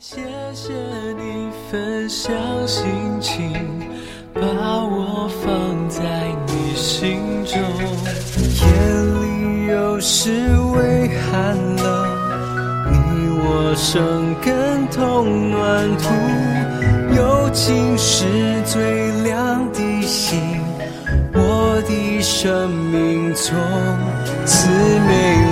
谢谢你分享心情，把我放在你心中。夜里有时微寒冷，你我生根同暖土，友情是最亮的星，我的生命从此美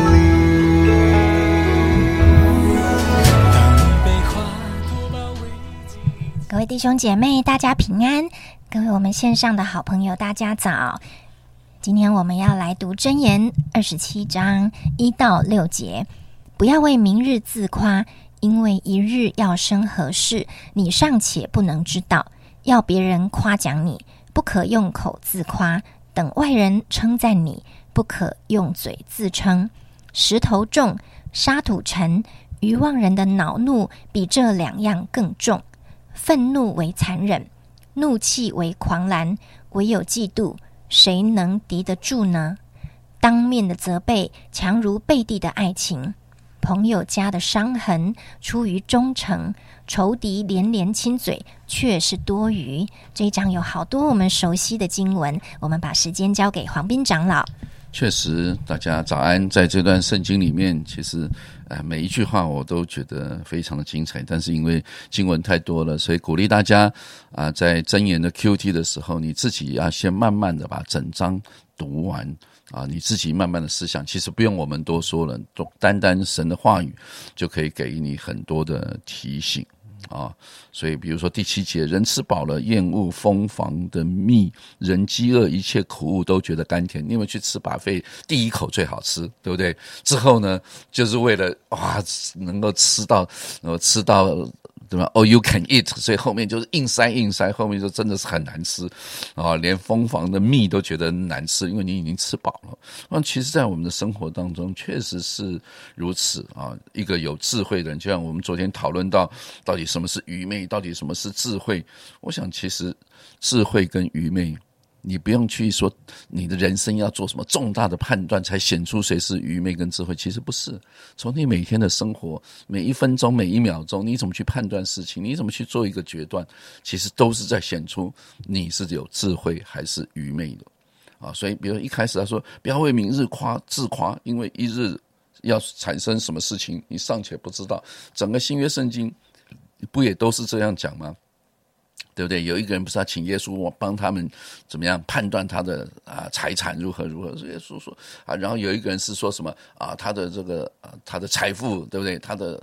弟兄姐妹，大家平安！各位我们线上的好朋友，大家早！今天我们要来读箴言二十七章一到六节。不要为明日自夸，因为一日要生何事，你尚且不能知道。要别人夸奖你，不可用口自夸；等外人称赞你，不可用嘴自称。石头重，沙土沉，愚妄人的恼怒比这两样更重。愤怒为残忍，怒气为狂澜，唯有嫉妒，谁能敌得住呢？当面的责备强如背地的爱情，朋友家的伤痕出于忠诚，仇敌连连亲嘴却是多余。这一章有好多我们熟悉的经文，我们把时间交给黄斌长老。确实，大家早安。在这段圣经里面，其实呃每一句话我都觉得非常的精彩，但是因为经文太多了，所以鼓励大家啊、在箴言的 QT 的时候，你自己要先慢慢的把整章读完啊，你自己慢慢的思想。其实不用我们多说了，单单神的话语就可以给你很多的提醒。啊，所以比如说第七节，人吃饱了，厌恶蜂房的蜜；人饥饿，一切苦物都觉得甘甜。你有没有去吃把费？第一口最好吃，对不对？之后呢，就是为了哇，能够吃到，呃，吃到。对吧？Oh, you can eat，所以后面就是硬塞硬塞，后面就真的是很难吃啊，连蜂房的蜜都觉得难吃，因为你已经吃饱了。那其实，在我们的生活当中，确实是如此啊。一个有智慧的人，就像我们昨天讨论到，到底什么是愚昧，到底什么是智慧？我想，其实智慧跟愚昧。你不用去说你的人生要做什么重大的判断，才显出谁是愚昧跟智慧。其实不是，从你每天的生活每一分钟每一秒钟，你怎么去判断事情，你怎么去做一个决断，其实都是在显出你是有智慧还是愚昧的啊。所以，比如一开始他说不要为明日夸自夸，因为一日要产生什么事情，你尚且不知道。整个新约圣经不也都是这样讲吗？对不对？有一个人不是要请耶稣我帮他们怎么样判断他的啊财产如何如何？耶稣说啊，然后有一个人是说什么啊，他的这个啊他的财富对不对？他的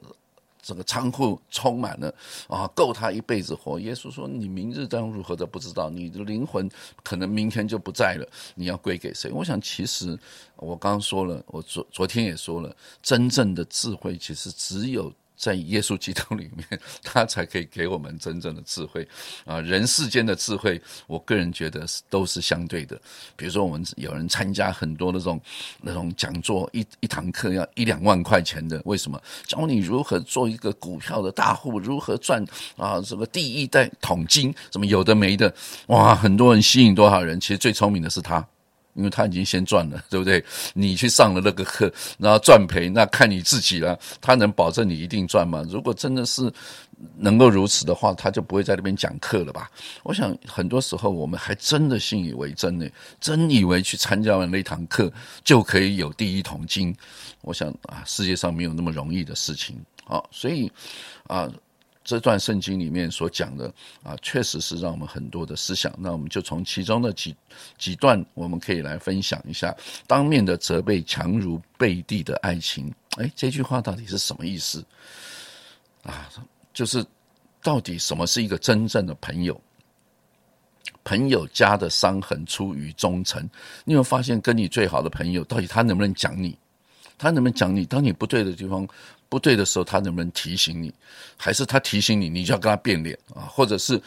这个仓库充满了啊，够他一辈子活。耶稣说：“你明日将如何都不知道，你的灵魂可能明天就不在了，你要归给谁？”我想，其实我刚说了，我昨昨天也说了，真正的智慧其实只有。在耶稣基督里面，他才可以给我们真正的智慧啊！人世间的智慧，我个人觉得是都是相对的。比如说，我们有人参加很多那种那种讲座，一一堂课要一两万块钱的，为什么？教你如何做一个股票的大户，如何赚啊？什么第一代桶金，什么有的没的，哇！很多人吸引多少人？其实最聪明的是他。因为他已经先赚了，对不对？你去上了那个课，然后赚赔，那看你自己了。他能保证你一定赚吗？如果真的是能够如此的话，他就不会在那边讲课了吧？我想很多时候我们还真的信以为真呢，真以为去参加完那堂课就可以有第一桶金。我想啊，世界上没有那么容易的事情啊，所以啊。这段圣经里面所讲的啊，确实是让我们很多的思想。那我们就从其中的几几段，我们可以来分享一下。当面的责备强如背地的爱情，哎，这句话到底是什么意思？啊，就是到底什么是一个真正的朋友？朋友家的伤痕出于忠诚。你有发现，跟你最好的朋友，到底他能不能讲你？他能不能讲你？当你不对的地方。不对的时候，他能不能提醒你？还是他提醒你，你就要跟他变脸啊？或者是，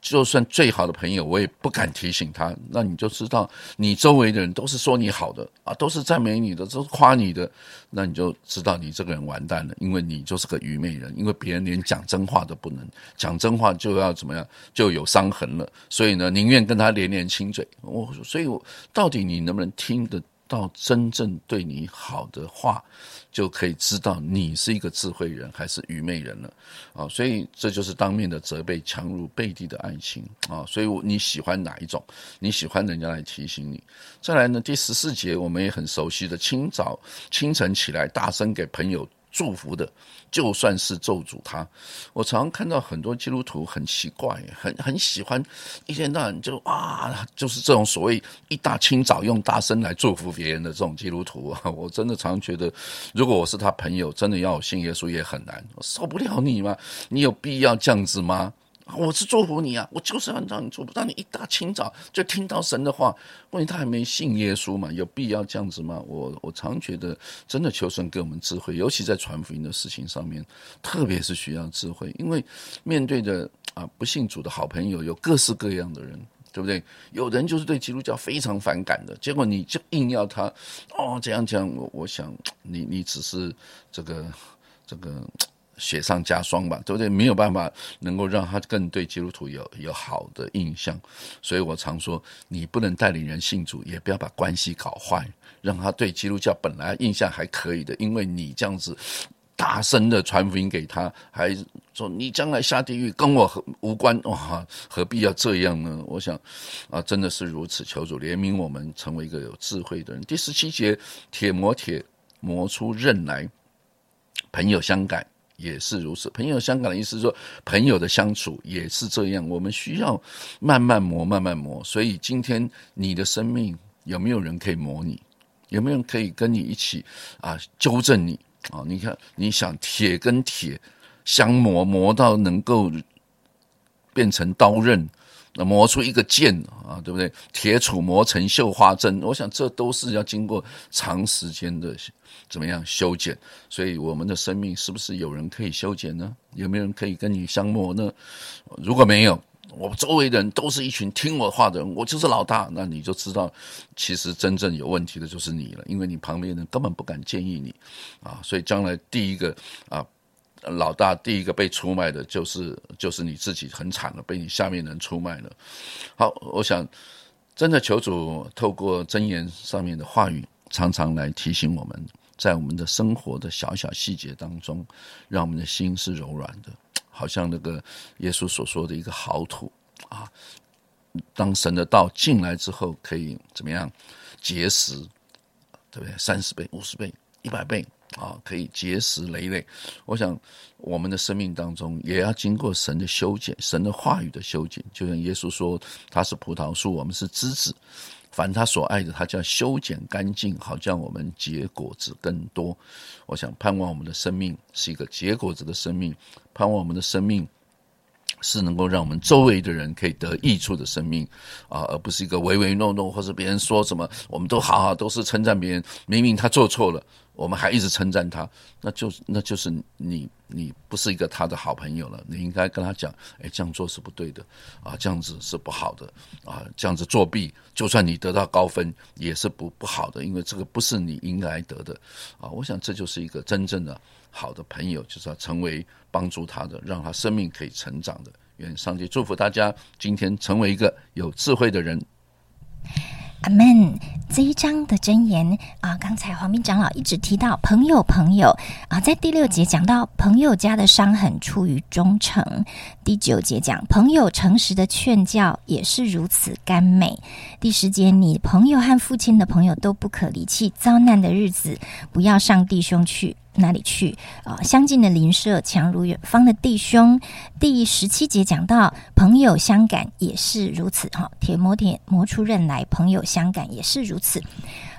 就算最好的朋友，我也不敢提醒他。那你就知道，你周围的人都是说你好的啊，都是赞美你的，都是夸你的。那你就知道你这个人完蛋了，因为你就是个愚昧人。因为别人连讲真话都不能讲真话，就要怎么样，就有伤痕了。所以呢，宁愿跟他连连亲嘴。我所以，我到底你能不能听得？到真正对你好的话，就可以知道你是一个智慧人还是愚昧人了啊！所以这就是当面的责备，强如背地的爱情啊！所以你喜欢哪一种？你喜欢人家来提醒你。再来呢，第十四节我们也很熟悉的，清早清晨起来，大声给朋友。祝福的，就算是咒诅他。我常常看到很多基督徒很奇怪，很很喜欢一天到晚就啊，就是这种所谓一大清早用大声来祝福别人的这种基督徒啊，我真的常觉得，如果我是他朋友，真的要信耶稣也很难，受不了你嘛？你有必要这样子吗？我是祝福你啊！我就是要让你祝福，让你一大清早就听到神的话。问题他还没信耶稣嘛？有必要这样子吗？我我常觉得，真的求神给我们智慧，尤其在传福音的事情上面，特别是需要智慧。因为面对着啊不信主的好朋友，有各式各样的人，对不对？有人就是对基督教非常反感的，结果你就硬要他哦这样讲，我我想你你只是这个这个。雪上加霜吧，对不对？没有办法能够让他更对基督徒有有好的印象，所以我常说，你不能带领人信主，也不要把关系搞坏，让他对基督教本来印象还可以的，因为你这样子大声的传福音给他，还说你将来下地狱跟我无关，哇，何必要这样呢？我想啊，真的是如此，求主怜悯我们，成为一个有智慧的人。第十七节，铁磨铁磨出刃来，朋友相感。也是如此，朋友香港的意思是说，朋友的相处也是这样。我们需要慢慢磨，慢慢磨。所以今天你的生命有没有人可以磨你？有没有人可以跟你一起啊纠正你啊？你看，你想铁跟铁相磨，磨到能够变成刀刃。那磨出一个剑啊，对不对？铁杵磨成绣花针，我想这都是要经过长时间的怎么样修剪。所以我们的生命是不是有人可以修剪呢？有没有人可以跟你相磨呢？如果没有，我周围的人都是一群听我话的人，我就是老大，那你就知道，其实真正有问题的就是你了，因为你旁边人根本不敢建议你啊。所以将来第一个啊。老大第一个被出卖的就是就是你自己，很惨了，被你下面人出卖了。好，我想真的求主透过真言上面的话语，常常来提醒我们，在我们的生活的小小细节当中，让我们的心是柔软的，好像那个耶稣所说的一个好土啊。当神的道进来之后，可以怎么样结实，对不对？三十倍、五十倍、一百倍。啊，可以结实累累。我想，我们的生命当中也要经过神的修剪，神的话语的修剪。就像耶稣说，他是葡萄树，我们是枝子。凡他所爱的，他叫修剪干净，好叫我们结果子更多。我想盼望我们的生命是一个结果子的生命，盼望我们的生命。是能够让我们周围的人可以得益处的生命啊，而不是一个唯唯诺诺，或者别人说什么，我们都好好都是称赞别人。明明他做错了，我们还一直称赞他，那就那就是你你不是一个他的好朋友了。你应该跟他讲，哎，这样做是不对的啊，这样子是不好的啊，这样子作弊，就算你得到高分也是不不好的，因为这个不是你应该得的啊。我想这就是一个真正的。好的朋友就是要成为帮助他的，让他生命可以成长的。愿上帝祝福大家，今天成为一个有智慧的人。阿门。这一章的箴言啊，刚才黄斌长老一直提到朋友，朋友啊，在第六节讲到朋友家的伤痕出于忠诚，第九节讲朋友诚实的劝教也是如此甘美。第十节，你朋友和父亲的朋友都不可离弃，遭难的日子不要上弟兄去。哪里去啊？相近的邻舍强如远方的弟兄。第十七节讲到朋友相感也是如此哈，铁磨铁磨出刃来，朋友相感也是如此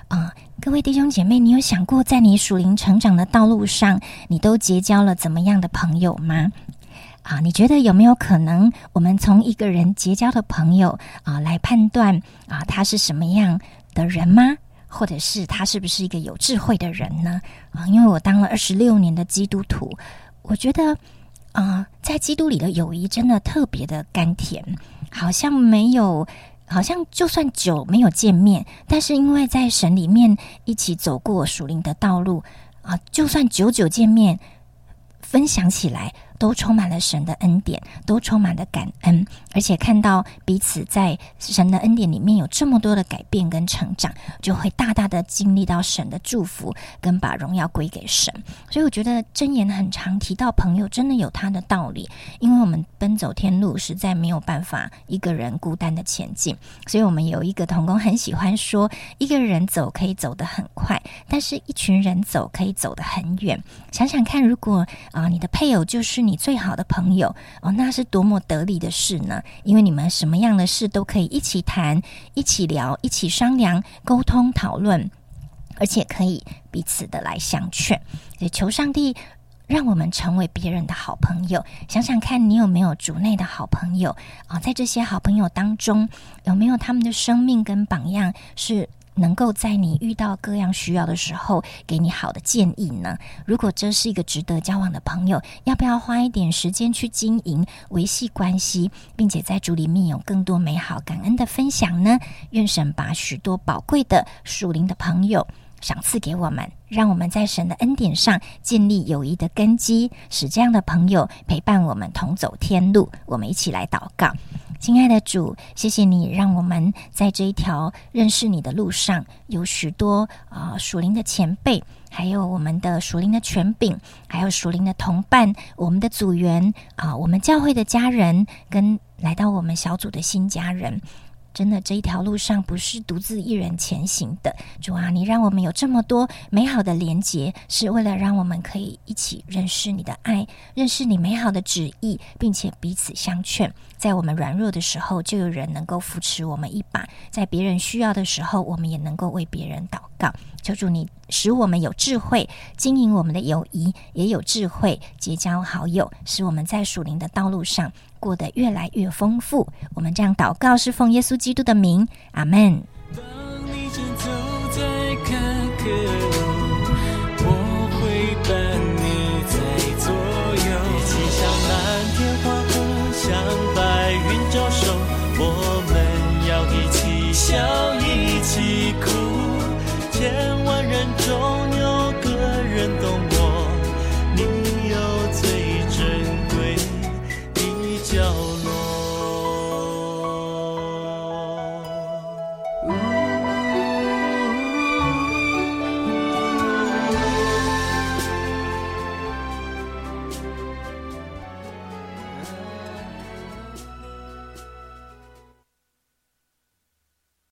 啊。各位弟兄姐妹，你有想过在你属灵成长的道路上，你都结交了怎么样的朋友吗？啊，你觉得有没有可能，我们从一个人结交的朋友啊来判断啊他是什么样的人吗？或者是他是不是一个有智慧的人呢？啊，因为我当了二十六年的基督徒，我觉得啊，在基督里的友谊真的特别的甘甜，好像没有，好像就算久没有见面，但是因为在神里面一起走过属灵的道路啊，就算久久见面，分享起来都充满了神的恩典，都充满了感恩，而且看到彼此在神的恩典里面有这么多的改变跟成长，就会大大的经历到神的祝福，跟把荣耀归给神。所以我觉得箴言很常提到朋友，真的有他的道理，因为我们奔走天路，实在没有办法一个人孤单的前进。所以我们有一个童工很喜欢说，一个人走可以走得很快，但是一群人走可以走得很远。想想看，如果啊，你的配偶就是你最好的朋友哦，那是多么得力的事呢？因为你们什么样的事都可以一起谈、一起聊、一起商量、沟通讨论，而且可以彼此的来相劝。也求上帝让我们成为别人的好朋友。想想看你有没有主内的好朋友啊？在这些好朋友当中，有没有他们的生命跟榜样是？能够在你遇到各样需要的时候，给你好的建议呢？如果这是一个值得交往的朋友，要不要花一点时间去经营、维系关系，并且在主里面有更多美好、感恩的分享呢？愿神把许多宝贵的属灵的朋友赏赐给我们，让我们在神的恩典上建立友谊的根基，使这样的朋友陪伴我们同走天路。我们一起来祷告。亲爱的主，谢谢你让我们在这一条认识你的路上，有许多啊属灵的前辈，还有我们的属灵的权柄，还有属灵的同伴，我们的组员啊，我们教会的家人，跟来到我们小组的新家人。真的，这一条路上不是独自一人前行的。主啊，你让我们有这么多美好的连结，是为了让我们可以一起认识你的爱，认识你美好的旨意，并且彼此相劝。在我们软弱的时候，就有人能够扶持我们一把；在别人需要的时候，我们也能够为别人祷告。求主你使我们有智慧经营我们的友谊，也有智慧结交好友，使我们在属灵的道路上。过得越来越丰富。我们这样祷告，是奉耶稣基督的名，阿门。